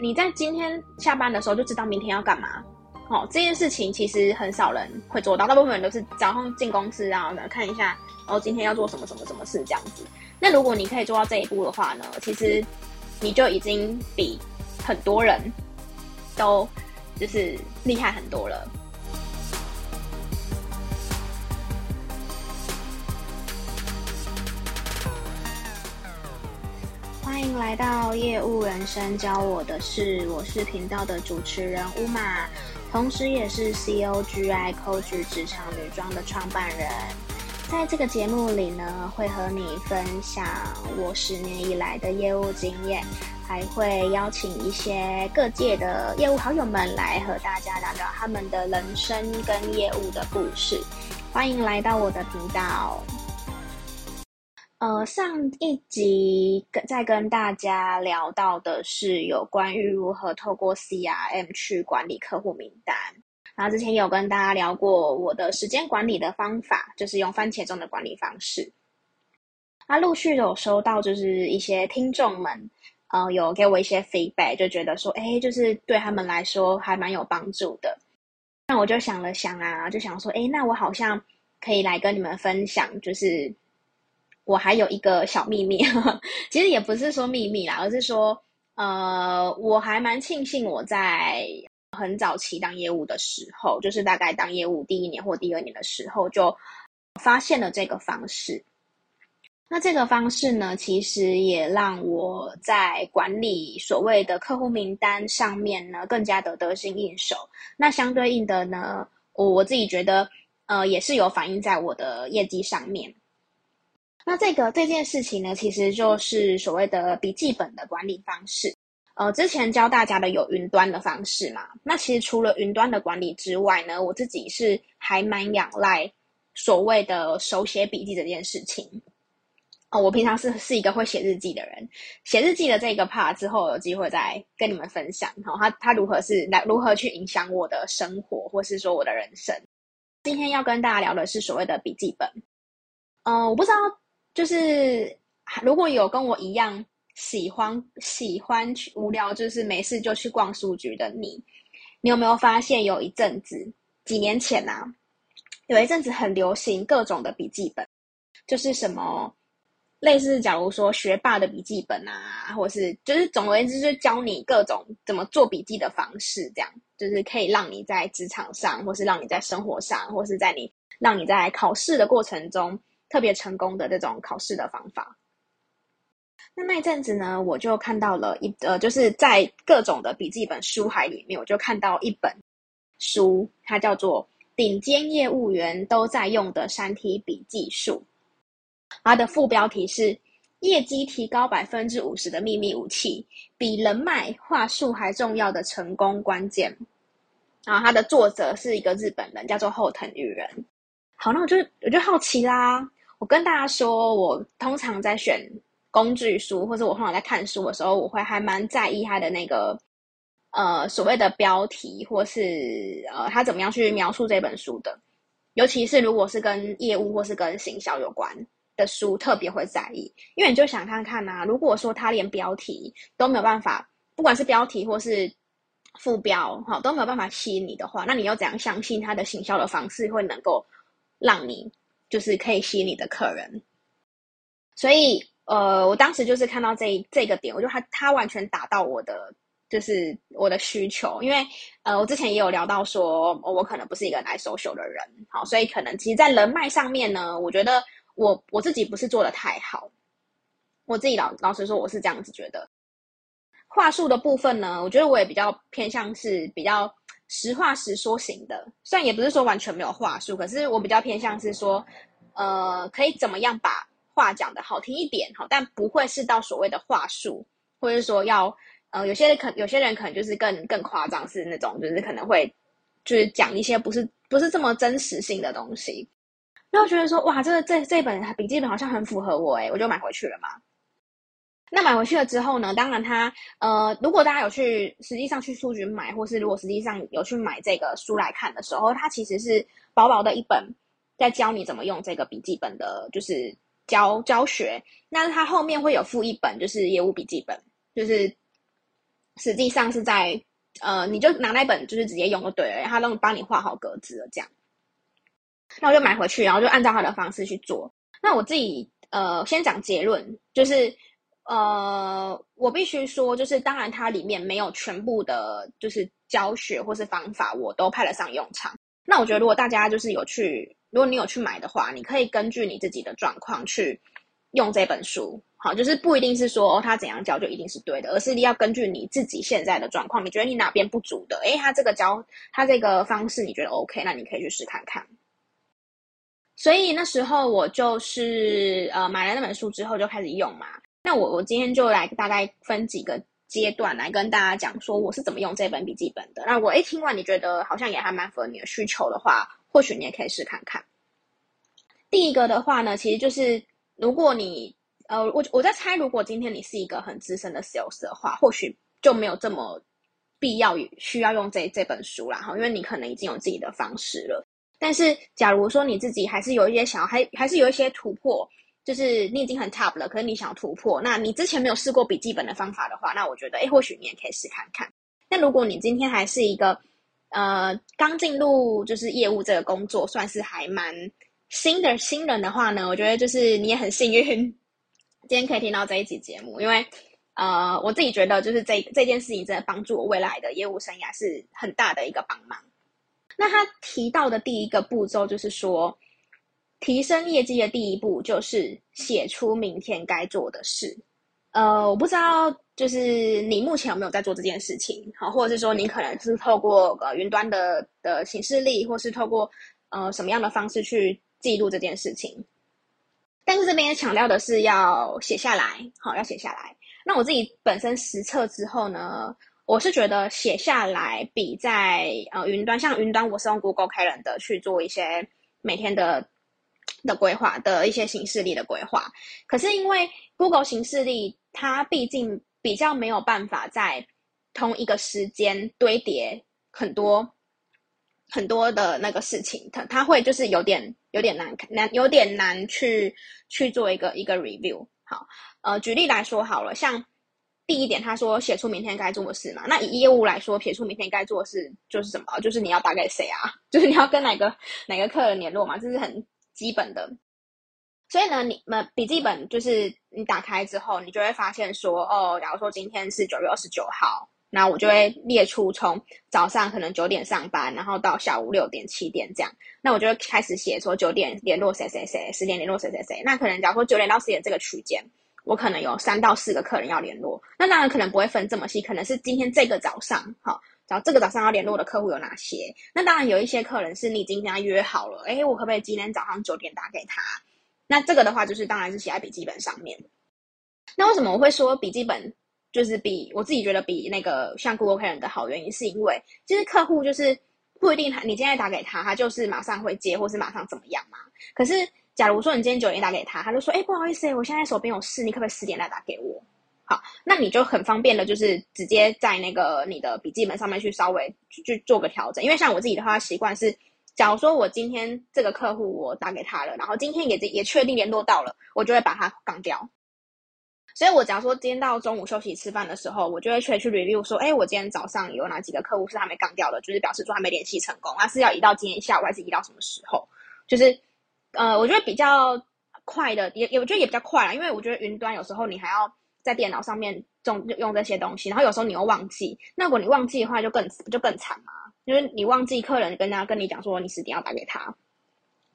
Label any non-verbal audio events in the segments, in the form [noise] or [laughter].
你在今天下班的时候就知道明天要干嘛。哦，这件事情其实很少人会做到，大部分人都是早上进公司，然后呢看一下，然后今天要做什么什么什么事这样子。那如果你可以做到这一步的话呢，其实你就已经比很多人都就是厉害很多了。欢迎来到业务人生教我的事，我是频道的主持人乌玛。同时，也是 COGI Coach 职场女装的创办人。在这个节目里呢，会和你分享我十年以来的业务经验，还会邀请一些各界的业务好友们来和大家聊聊他们的人生跟业务的故事。欢迎来到我的频道。呃，上一集跟在跟大家聊到的是有关于如何透过 CRM 去管理客户名单，然后之前有跟大家聊过我的时间管理的方法，就是用番茄钟的管理方式。那陆续有收到就是一些听众们，呃，有给我一些 feedback，就觉得说，哎，就是对他们来说还蛮有帮助的。那我就想了想啊，就想说，哎，那我好像可以来跟你们分享，就是。我还有一个小秘密，呵呵，其实也不是说秘密啦，而是说，呃，我还蛮庆幸我在很早期当业务的时候，就是大概当业务第一年或第二年的时候，就发现了这个方式。那这个方式呢，其实也让我在管理所谓的客户名单上面呢，更加的得心应手。那相对应的呢，我我自己觉得，呃，也是有反映在我的业绩上面。那这个这件事情呢，其实就是所谓的笔记本的管理方式。呃，之前教大家的有云端的方式嘛。那其实除了云端的管理之外呢，我自己是还蛮仰赖所谓的手写笔记这件事情。哦，我平常是是一个会写日记的人，写日记的这个 part 之后有机会再跟你们分享。哈，他他如何是来如何去影响我的生活，或是说我的人生。今天要跟大家聊的是所谓的笔记本。嗯、呃，我不知道。就是如果有跟我一样喜欢喜欢去无聊，就是没事就去逛书局的你，你有没有发现有一阵子几年前呐、啊，有一阵子很流行各种的笔记本，就是什么类似假如说学霸的笔记本啊，或是就是总而言之，就教你各种怎么做笔记的方式，这样就是可以让你在职场上，或是让你在生活上，或是在你让你在考试的过程中。特别成功的这种考试的方法。那那一阵子呢，我就看到了一呃，就是在各种的笔记本书海里面，我就看到一本书，它叫做《顶尖业务员都在用的三 T 笔记术》。它的副标题是“业绩提高百分之五十的秘密武器，比人脉话术还重要的成功关键”。然后它的作者是一个日本人，叫做后藤裕人。好，那我就我就好奇啦。我跟大家说，我通常在选工具书，或者我通常在看书的时候，我会还蛮在意它的那个呃所谓的标题，或是呃他怎么样去描述这本书的。尤其是如果是跟业务或是跟行销有关的书，特别会在意，因为你就想看看呐、啊，如果说他连标题都没有办法，不管是标题或是副标，哈都没有办法吸引你的话，那你要怎样相信他的行销的方式会能够让你？就是可以吸引你的客人，所以呃，我当时就是看到这这个点，我就他他完全达到我的就是我的需求，因为呃，我之前也有聊到说，我可能不是一个来 social 的人，好，所以可能其实，在人脉上面呢，我觉得我我自己不是做的太好，我自己老老实说，我是这样子觉得。话术的部分呢，我觉得我也比较偏向是比较。实话实说型的，虽然也不是说完全没有话术，可是我比较偏向是说，呃，可以怎么样把话讲得好听一点，好，但不会是到所谓的话术，或者是说要，呃，有些人可有些人可能就是更更夸张，是那种就是可能会就是讲一些不是不是这么真实性的东西，然后觉得说，哇，这个这这本笔记本好像很符合我，诶，我就买回去了嘛。那买回去了之后呢，当然它，呃，如果大家有去实际上去书局买，或是如果实际上有去买这个书来看的时候，它其实是薄薄的一本，在教你怎么用这个笔记本的，就是教教学。那它后面会有附一本，就是业务笔记本，就是实际上是在呃，你就拿那本就是直接用就对了，他都帮你画好格子了这样。那我就买回去，然后就按照他的方式去做。那我自己呃，先讲结论，就是呃，我必须说，就是当然它里面没有全部的，就是教学或是方法，我都派得上用场。那我觉得，如果大家就是有去，如果你有去买的话，你可以根据你自己的状况去用这本书。好，就是不一定是说哦，他怎样教就一定是对的，而是你要根据你自己现在的状况，你觉得你哪边不足的，诶，他这个教他这个方式你觉得 OK，那你可以去试看看。所以那时候我就是呃买了那本书之后就开始用嘛。那我我今天就来大概分几个阶段来跟大家讲说我是怎么用这本笔记本的。那我诶听完你觉得好像也还蛮符合你的需求的话，或许你也可以试看看。第一个的话呢，其实就是如果你呃我我在猜，如果今天你是一个很资深的 sales 的话，或许就没有这么必要需要用这这本书啦哈，因为你可能已经有自己的方式了。但是，假如说你自己还是有一些想要，还还是有一些突破，就是你已经很 top 了，可是你想要突破，那你之前没有试过笔记本的方法的话，那我觉得，诶，或许你也可以试看看。那如果你今天还是一个，呃，刚进入就是业务这个工作，算是还蛮新的新人的话呢，我觉得就是你也很幸运，[laughs] 今天可以听到这一集节目，因为，呃，我自己觉得就是这这件事情真的帮助我未来的业务生涯是很大的一个帮忙。那他提到的第一个步骤就是说，提升业绩的第一步就是写出明天该做的事。呃，我不知道，就是你目前有没有在做这件事情？好，或者是说你可能是透过呃云端的的行事历，或是透过呃什么样的方式去记录这件事情？但是这边强调的是要写下来，好，要写下来。那我自己本身实测之后呢，我是觉得写下来比在呃云端，像云端我是用 Google Calendar 去做一些每天的的规划的一些形式力的规划。可是因为 Google 形式力它毕竟比较没有办法在同一个时间堆叠很多很多的那个事情，它它会就是有点有点难难有点难去去做一个一个 review。好，呃，举例来说好了，像。第一点，他说写出明天该做的事嘛。那以业务来说，写出明天该做的事就是什么？就是你要打给谁啊？[laughs] 就是你要跟哪个哪个客人联络嘛？这是很基本的。所以呢，你们笔记本就是你打开之后，你就会发现说，哦，假如说今天是九月二十九号，那我就会列出从早上可能九点上班，然后到下午六点七点这样。那我就会开始写说九点联络谁谁谁，十点联络谁谁谁。那可能假如说九点到十点这个区间。我可能有三到四个客人要联络，那当然可能不会分这么细，可能是今天这个早上，好，找这个早上要联络的客户有哪些？那当然有一些客人是你已经跟他约好了，诶，我可不可以今天早上九点打给他？那这个的话就是当然是写在笔记本上面。那为什么我会说笔记本就是比我自己觉得比那个像 Google c a l e n 的好？原因是因为其实客户就是不一定他你今天打给他，他就是马上会接，或是马上怎么样嘛。可是。假如说你今天九点打给他，他就说：“哎，不好意思，我现在手边有事，你可不可以十点来打给我？”好，那你就很方便的，就是直接在那个你的笔记本上面去稍微去，去做个调整。因为像我自己的话，习惯是，假如说我今天这个客户我打给他了，然后今天也也确定联络到了，我就会把它杠掉。所以我假如说今天到中午休息吃饭的时候，我就会去去 review 说：“哎，我今天早上有哪几个客户是还没杠掉的，就是表示说还没联系成功，那是要移到今天下午，还是移到什么时候？”就是。呃，我觉得比较快的，也也我觉得也比较快啦，因为我觉得云端有时候你还要在电脑上面用用这些东西，然后有时候你又忘记，那如果你忘记的话，就更就更惨嘛，因为你忘记客人跟他跟你讲说你十点要打给他，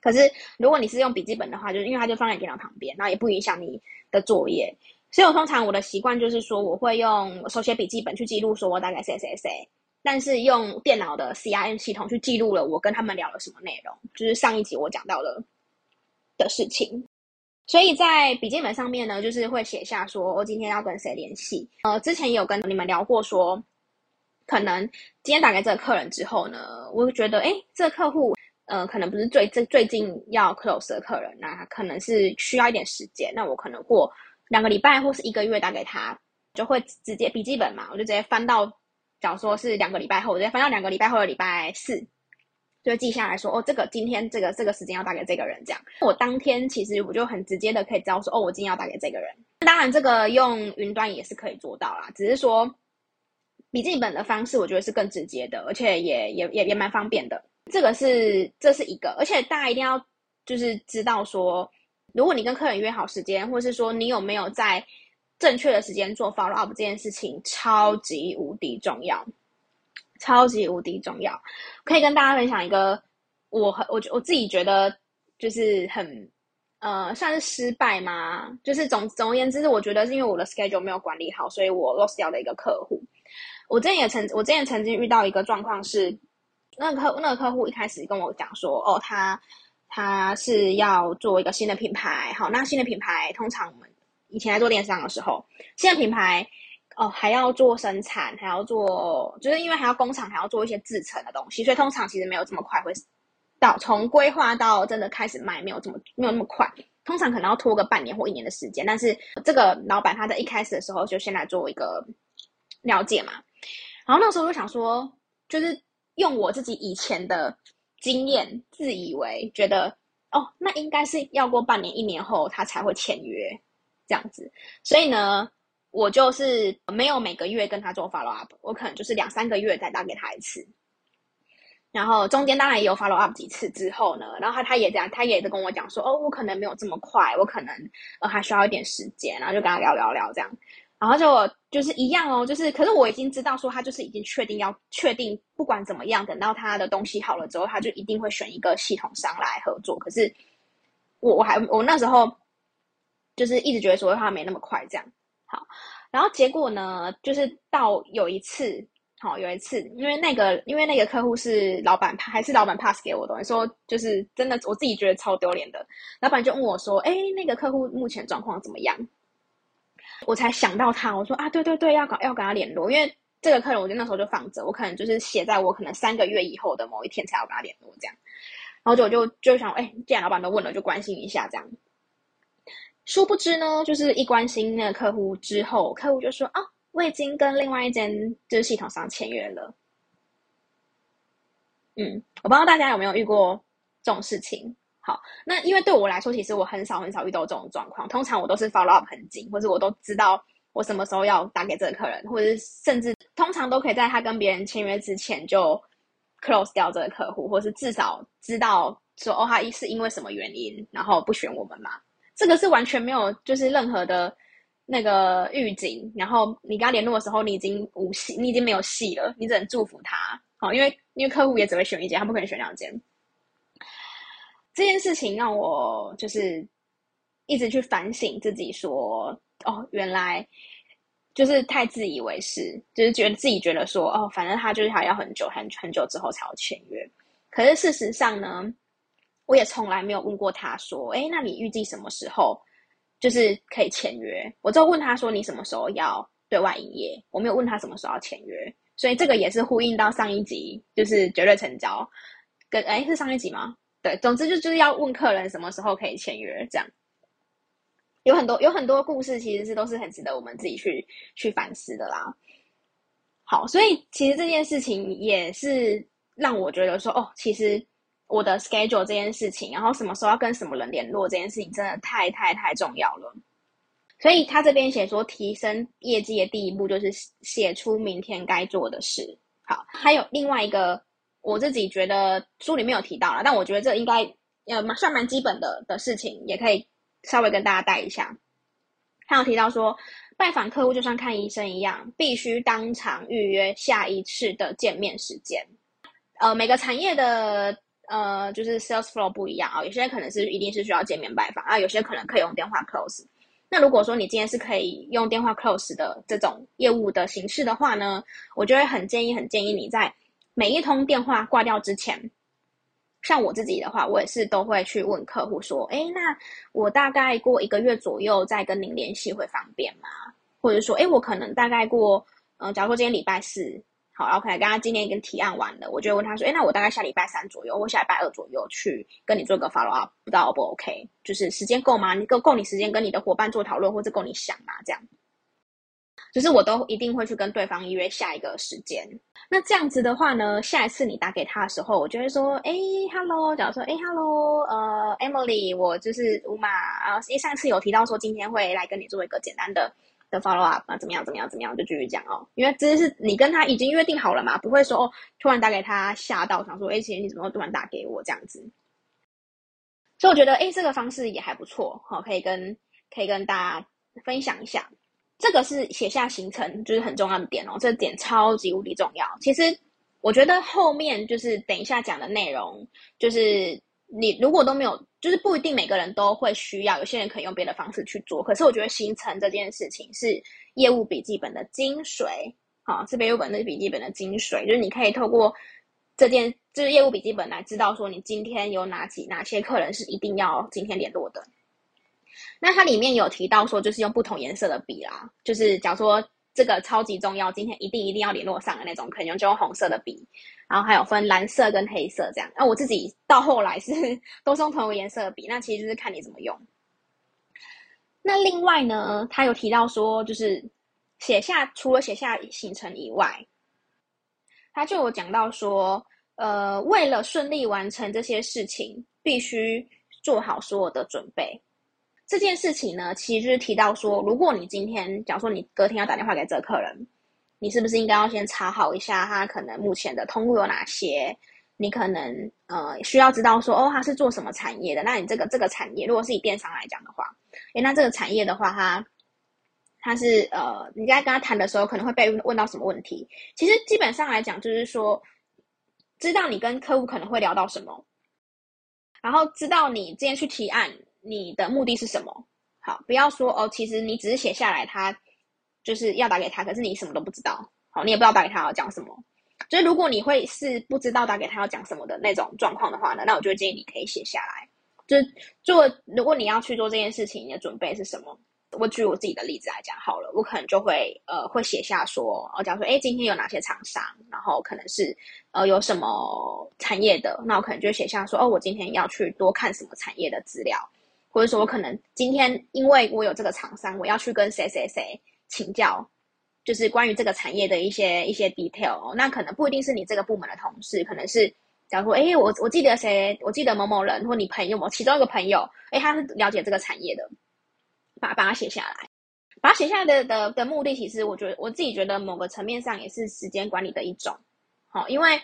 可是如果你是用笔记本的话，就是因为它就放在电脑旁边，然后也不影响你的作业，所以我通常我的习惯就是说，我会用手写笔记本去记录说我打给谁谁谁。但是用电脑的 CRM 系统去记录了我跟他们聊了什么内容，就是上一集我讲到的的事情。所以在笔记本上面呢，就是会写下说我今天要跟谁联系。呃，之前有跟你们聊过说，可能今天打给这个客人之后呢，我会觉得，诶，这个客户，呃，可能不是最最最近要 close 的客人，那可能是需要一点时间。那我可能过两个礼拜或是一个月打给他，就会直接笔记本嘛，我就直接翻到。假如说是两个礼拜后，我直接翻到两个礼拜后的礼拜四，就记下来说，哦，这个今天这个这个时间要打给这个人，这样。我当天其实我就很直接的可以知道说，哦，我今天要打给这个人。当然，这个用云端也是可以做到啦，只是说笔记本的方式，我觉得是更直接的，而且也也也也蛮方便的。这个是这是一个，而且大家一定要就是知道说，如果你跟客人约好时间，或是说你有没有在正确的时间做 follow up 这件事情，超级无敌重要，超级无敌重要。可以跟大家分享一个，我很我我自己觉得就是很呃算是失败吗？就是总总而言之，我觉得是因为我的 schedule 没有管理好，所以我 lost 掉的一个客户。我之前也曾我之前曾经遇到一个状况是。那个客那个客户一开始跟我讲说，哦，他他是要做一个新的品牌，好，那新的品牌通常我们以前在做电商的时候，新的品牌哦还要做生产，还要做，就是因为还要工厂还要做一些制成的东西，所以通常其实没有这么快会到从规划到真的开始卖，没有这么没有那么快，通常可能要拖个半年或一年的时间。但是这个老板他在一开始的时候就先来做一个了解嘛，然后那时候就想说，就是。用我自己以前的经验，自以为觉得哦，那应该是要过半年、一年后他才会签约这样子。所以呢，我就是没有每个月跟他做 follow up，我可能就是两三个月再打给他一次。然后中间当然也有 follow up 几次之后呢，然后他他也这样，他也在跟我讲说，哦，我可能没有这么快，我可能呃还需要一点时间，然后就跟他聊聊聊这样。然后就就是一样哦，就是可是我已经知道说他就是已经确定要确定，不管怎么样，等到他的东西好了之后，他就一定会选一个系统商来合作。可是我我还我那时候就是一直觉得说他没那么快这样好，然后结果呢，就是到有一次好有一次，因为那个因为那个客户是老板还是老板 pass 给我的，说就是真的我自己觉得超丢脸的，老板就问我说，哎，那个客户目前状况怎么样？我才想到他，我说啊，对对对，要搞要跟他联络，因为这个客人，我就那时候就放着，我可能就是写在我可能三个月以后的某一天才要跟他联络这样，然后就我就就想，哎，既然老板都问了，就关心一下这样。殊不知呢，就是一关心那个客户之后，客户就说啊，我已经跟另外一间就是系统商签约了。嗯，我不知道大家有没有遇过这种事情。好，那因为对我来说，其实我很少很少遇到这种状况。通常我都是 follow up 很紧，或者我都知道我什么时候要打给这个客人，或者是甚至通常都可以在他跟别人签约之前就 close 掉这个客户，或是至少知道说哦，他一是因为什么原因，然后不选我们嘛。这个是完全没有就是任何的那个预警。然后你跟他联络的时候，你已经无戏，你已经没有戏了，你只能祝福他。好，因为因为客户也只会选一间，他不可能选两间。这件事情让我就是一直去反省自己说，说哦，原来就是太自以为是，就是觉得自己觉得说哦，反正他就是还要很久很很久之后才要签约。可是事实上呢，我也从来没有问过他说，哎，那你预计什么时候就是可以签约？我就问他说，你什么时候要对外营业？我没有问他什么时候要签约，所以这个也是呼应到上一集，就是绝对成交跟哎是上一集吗？对，总之就就是要问客人什么时候可以签约，这样有很多有很多故事，其实是都是很值得我们自己去去反思的啦。好，所以其实这件事情也是让我觉得说，哦，其实我的 schedule 这件事情，然后什么时候要跟什么人联络这件事情，真的太太太重要了。所以他这边写说，提升业绩的第一步就是写出明天该做的事。好，还有另外一个。我自己觉得书里面有提到了，但我觉得这应该呃算蛮基本的的事情，也可以稍微跟大家带一下。他有提到说，拜访客户就像看医生一样，必须当场预约下一次的见面时间。呃，每个产业的呃就是 sales flow 不一样啊，有些可能是一定是需要见面拜访啊，有些可能可以用电话 close。那如果说你今天是可以用电话 close 的这种业务的形式的话呢，我就会很建议很建议你在。每一通电话挂掉之前，像我自己的话，我也是都会去问客户说：“哎，那我大概过一个月左右再跟您联系会方便吗？”或者说：“哎，我可能大概过……嗯、假如说今天礼拜四，好，然后可能刚刚今天已经提案完了，我就问他说：‘哎，那我大概下礼拜三左右或下礼拜二左右去跟你做个 follow up，不知道 O 不 OK？就是时间够吗？你够够你时间跟你的伙伴做讨论，或者够你想吗？这样。”就是我都一定会去跟对方约下一个时间。那这样子的话呢，下一次你打给他的时候，我就会说，哎，hello，假如说，哎，hello，呃，Emily，我就是乌玛，然后因为上次有提到说今天会来跟你做一个简单的的 follow up 啊，怎么样怎么样怎么样，就继续讲哦。因为这是你跟他已经约定好了嘛，不会说哦，突然打给他吓到，想说哎，其实你怎么会突然打给我这样子？所以我觉得哎，这个方式也还不错，好，可以跟可以跟大家分享一下。这个是写下行程，就是很重要的点哦，这点超级无敌重要。其实我觉得后面就是等一下讲的内容，就是你如果都没有，就是不一定每个人都会需要，有些人可以用别的方式去做。可是我觉得行程这件事情是业务笔记本的精髓，好，是业务本的笔记本的精髓，就是你可以透过这件就是业务笔记本来知道说你今天有哪几哪些客人是一定要今天联络的。那它里面有提到说，就是用不同颜色的笔啦，就是假如说这个超级重要，今天一定一定要联络上的那种，可能用就用红色的笔，然后还有分蓝色跟黑色这样。那我自己到后来是 [laughs] 都是用同一个颜色的笔，那其实就是看你怎么用。那另外呢，他有提到说，就是写下除了写下行程以外，他就有讲到说，呃，为了顺利完成这些事情，必须做好所有的准备。这件事情呢，其实就是提到说，如果你今天，假如说你隔天要打电话给这个客人，你是不是应该要先查好一下他可能目前的通路有哪些？你可能呃需要知道说，哦，他是做什么产业的？那你这个这个产业，如果是以电商来讲的话，诶，那这个产业的话，他他是呃，你在跟他谈的时候，可能会被问到什么问题？其实基本上来讲，就是说，知道你跟客户可能会聊到什么，然后知道你今天去提案。你的目的是什么？好，不要说哦，其实你只是写下来，他就是要打给他，可是你什么都不知道。好，你也不知道打给他要讲什么。所以如果你会是不知道打给他要讲什么的那种状况的话呢，那我就建议你可以写下来。就是做，如果你要去做这件事情，你的准备是什么？我举我自己的例子来讲好了，我可能就会呃会写下说，我，假如说哎今天有哪些厂商，然后可能是呃有什么产业的，那我可能就写下说，哦，我今天要去多看什么产业的资料。或者说，我可能今天因为我有这个厂商，我要去跟谁谁谁请教，就是关于这个产业的一些一些 detail 哦。那可能不一定是你这个部门的同事，可能是假如说，哎，我我记得谁，我记得某某人，或你朋友某其中一个朋友，哎，他是了解这个产业的，把把它写下来，把它写下来的的的目的，其实我觉得我自己觉得某个层面上也是时间管理的一种。好，因为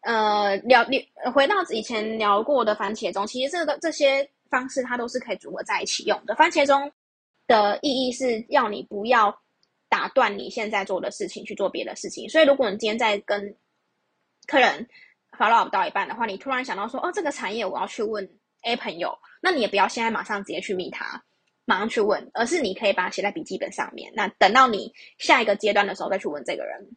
呃聊你回到以前聊过的番茄钟，其实这个这些。方式它都是可以组合在一起用的。番茄钟的意义是要你不要打断你现在做的事情去做别的事情。所以，如果你今天在跟客人 follow up 到一半的话，你突然想到说，哦，这个产业我要去问 A 朋友，那你也不要现在马上直接去密他，马上去问，而是你可以把它写在笔记本上面。那等到你下一个阶段的时候再去问这个人。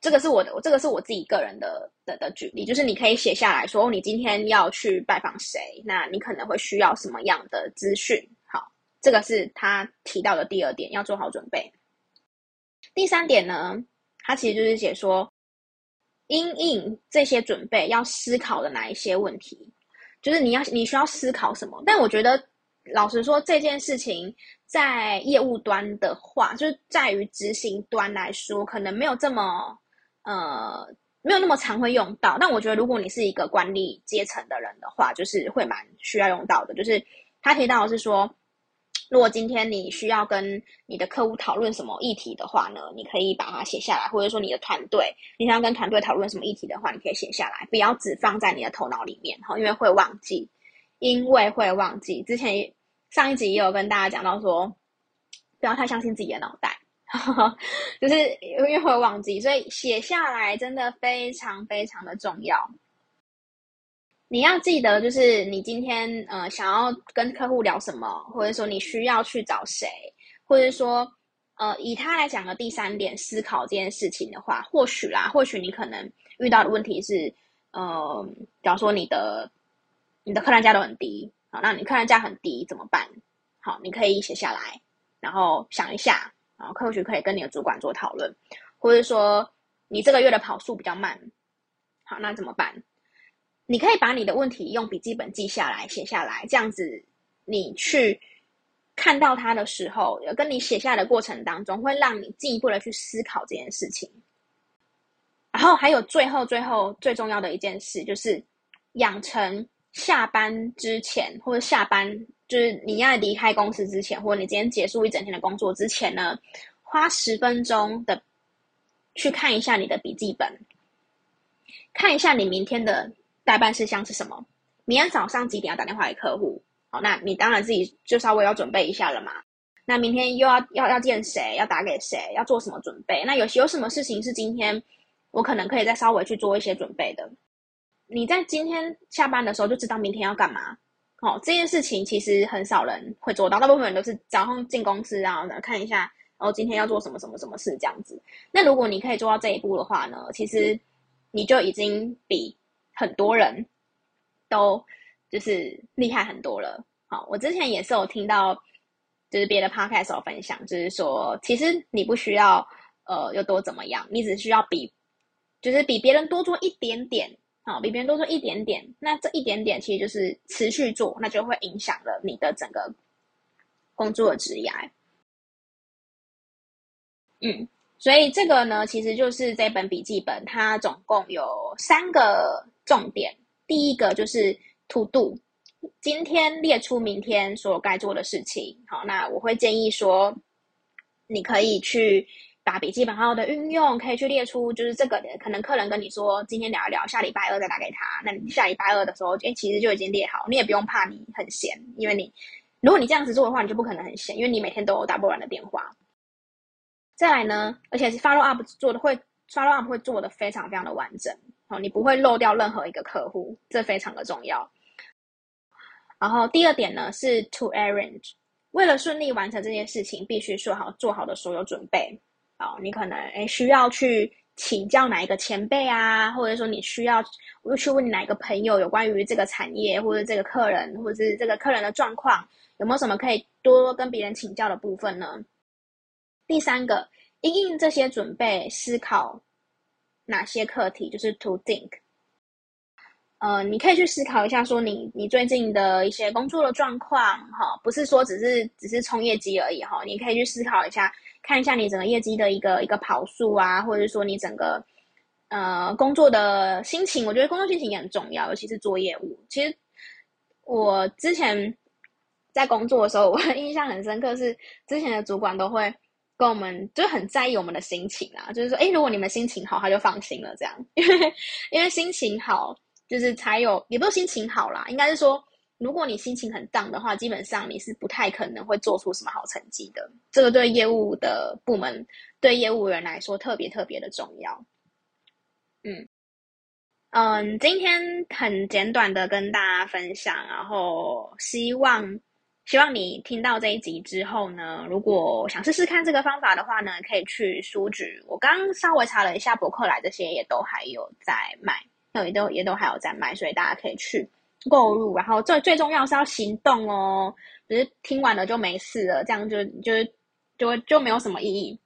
这个是我的，这个是我自己个人的的的举例，就是你可以写下来说，你今天要去拜访谁，那你可能会需要什么样的资讯？好，这个是他提到的第二点，要做好准备。第三点呢，他其实就是写说，因应这些准备要思考的哪一些问题，就是你要你需要思考什么？但我觉得，老实说，这件事情。在业务端的话，就是在于执行端来说，可能没有这么呃，没有那么常会用到。但我觉得，如果你是一个管理阶层的人的话，就是会蛮需要用到的。就是他提到是说，如果今天你需要跟你的客户讨论什么议题的话呢，你可以把它写下来，或者说你的团队，你想要跟团队讨论什么议题的话，你可以写下来，不要只放在你的头脑里面哈，因为会忘记，因为会忘记。之前。上一集也有跟大家讲到说，不要太相信自己的脑袋，[laughs] 就是因为会忘记，所以写下来真的非常非常的重要。你要记得，就是你今天呃想要跟客户聊什么，或者说你需要去找谁，或者说呃以他来讲的第三点思考这件事情的话，或许啦，或许你可能遇到的问题是，呃，比方说你的你的客单价都很低。好，那你客单价很低怎么办？好，你可以写下来，然后想一下，然后或许可以跟你的主管做讨论，或者说你这个月的跑速比较慢，好，那怎么办？你可以把你的问题用笔记本记下来，写下来，这样子你去看到它的时候，跟你写下的过程当中，会让你进一步的去思考这件事情。然后还有最后最后最重要的一件事，就是养成。下班之前或者下班就是你要离开公司之前，或者你今天结束一整天的工作之前呢，花十分钟的去看一下你的笔记本，看一下你明天的待办事项是什么。明天早上几点要打电话给客户？好，那你当然自己就稍微要准备一下了嘛。那明天又要要要见谁？要打给谁？要做什么准备？那有有什么事情是今天我可能可以再稍微去做一些准备的？你在今天下班的时候就知道明天要干嘛。哦，这件事情其实很少人会做到，大部分人都是早上进公司，然后呢看一下，哦，今天要做什么什么什么事这样子。那如果你可以做到这一步的话呢，其实你就已经比很多人都就是厉害很多了。好，我之前也是有听到，就是别的 podcast 有分享，就是说，其实你不需要呃有多怎么样，你只需要比，就是比别人多做一点点。好，比别人多做一点点，那这一点点其实就是持续做，那就会影响了你的整个工作的职涯。嗯，所以这个呢，其实就是这本笔记本，它总共有三个重点。第一个就是 to do，今天列出明天所该做的事情。好，那我会建议说，你可以去。把笔记本好好的运用，可以去列出，就是这个可能客人跟你说，今天聊一聊，下礼拜二再打给他。那你下礼拜二的时候，哎，其实就已经列好，你也不用怕你很闲，因为你如果你这样子做的话，你就不可能很闲，因为你每天都有打不完的电话。再来呢，而且是 follow up 做的会 follow up 会做的非常非常的完整哦，你不会漏掉任何一个客户，这非常的重要。然后第二点呢是 to arrange，为了顺利完成这件事情，必须做好做好的所有准备。哦，你可能诶需要去请教哪一个前辈啊，或者说你需要又去问哪一个朋友有关于这个产业或者这个客人，或者是这个客人的状况，有没有什么可以多跟别人请教的部分呢？第三个，因应这些准备，思考哪些课题，就是 to think。呃，你可以去思考一下，说你你最近的一些工作的状况，哈，不是说只是只是冲业绩而已，哈，你可以去思考一下。看一下你整个业绩的一个一个跑数啊，或者说你整个呃工作的心情，我觉得工作心情也很重要，尤其是做业务。其实我之前在工作的时候，[laughs] 我印象很深刻是之前的主管都会跟我们就很在意我们的心情啊，就是说，诶，如果你们心情好，他就放心了这样，[laughs] 因为因为心情好，就是才有，也不是心情好啦，应该是说。如果你心情很 down 的话，基本上你是不太可能会做出什么好成绩的。这个对业务的部门、对业务员来说特别特别的重要。嗯嗯，今天很简短的跟大家分享，然后希望希望你听到这一集之后呢，如果想试试看这个方法的话呢，可以去书局。我刚刚稍微查了一下，博客来这些也都还有在卖，也都也都还有在卖，所以大家可以去。购入，然后最最重要是要行动哦，只是听完了就没事了，这样就就就就没有什么意义。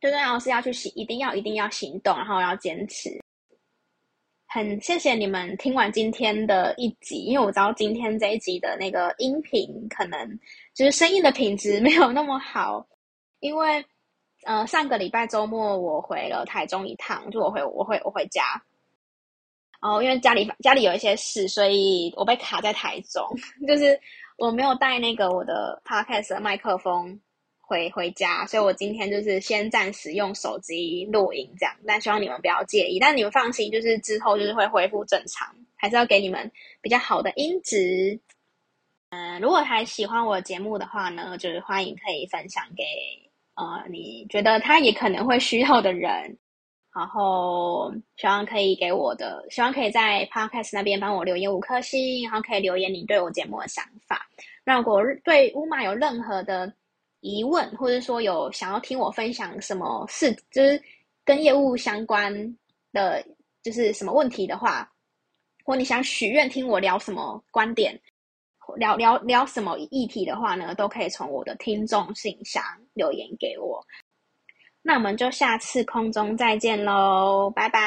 最重要是要去行，一定要一定要行动，然后要坚持。很谢谢你们听完今天的一集，因为我知道今天这一集的那个音频可能就是声音的品质没有那么好，因为呃上个礼拜周末我回了台中一趟，就我回我回我回家。哦，因为家里家里有一些事，所以我被卡在台中，[laughs] 就是我没有带那个我的 podcast 的麦克风回回家，所以我今天就是先暂时用手机录音这样，但希望你们不要介意，但你们放心，就是之后就是会恢复正常，还是要给你们比较好的音质。嗯、如果还喜欢我的节目的话呢，就是欢迎可以分享给呃你觉得他也可能会需要的人。然后希望可以给我的，希望可以在 Podcast 那边帮我留言五颗星，然后可以留言你对我节目的想法。那如果对乌马有任何的疑问，或者说有想要听我分享什么事，就是跟业务相关的，就是什么问题的话，或你想许愿听我聊什么观点，聊聊聊什么议题的话呢，都可以从我的听众信箱留言给我。那我们就下次空中再见喽，拜拜。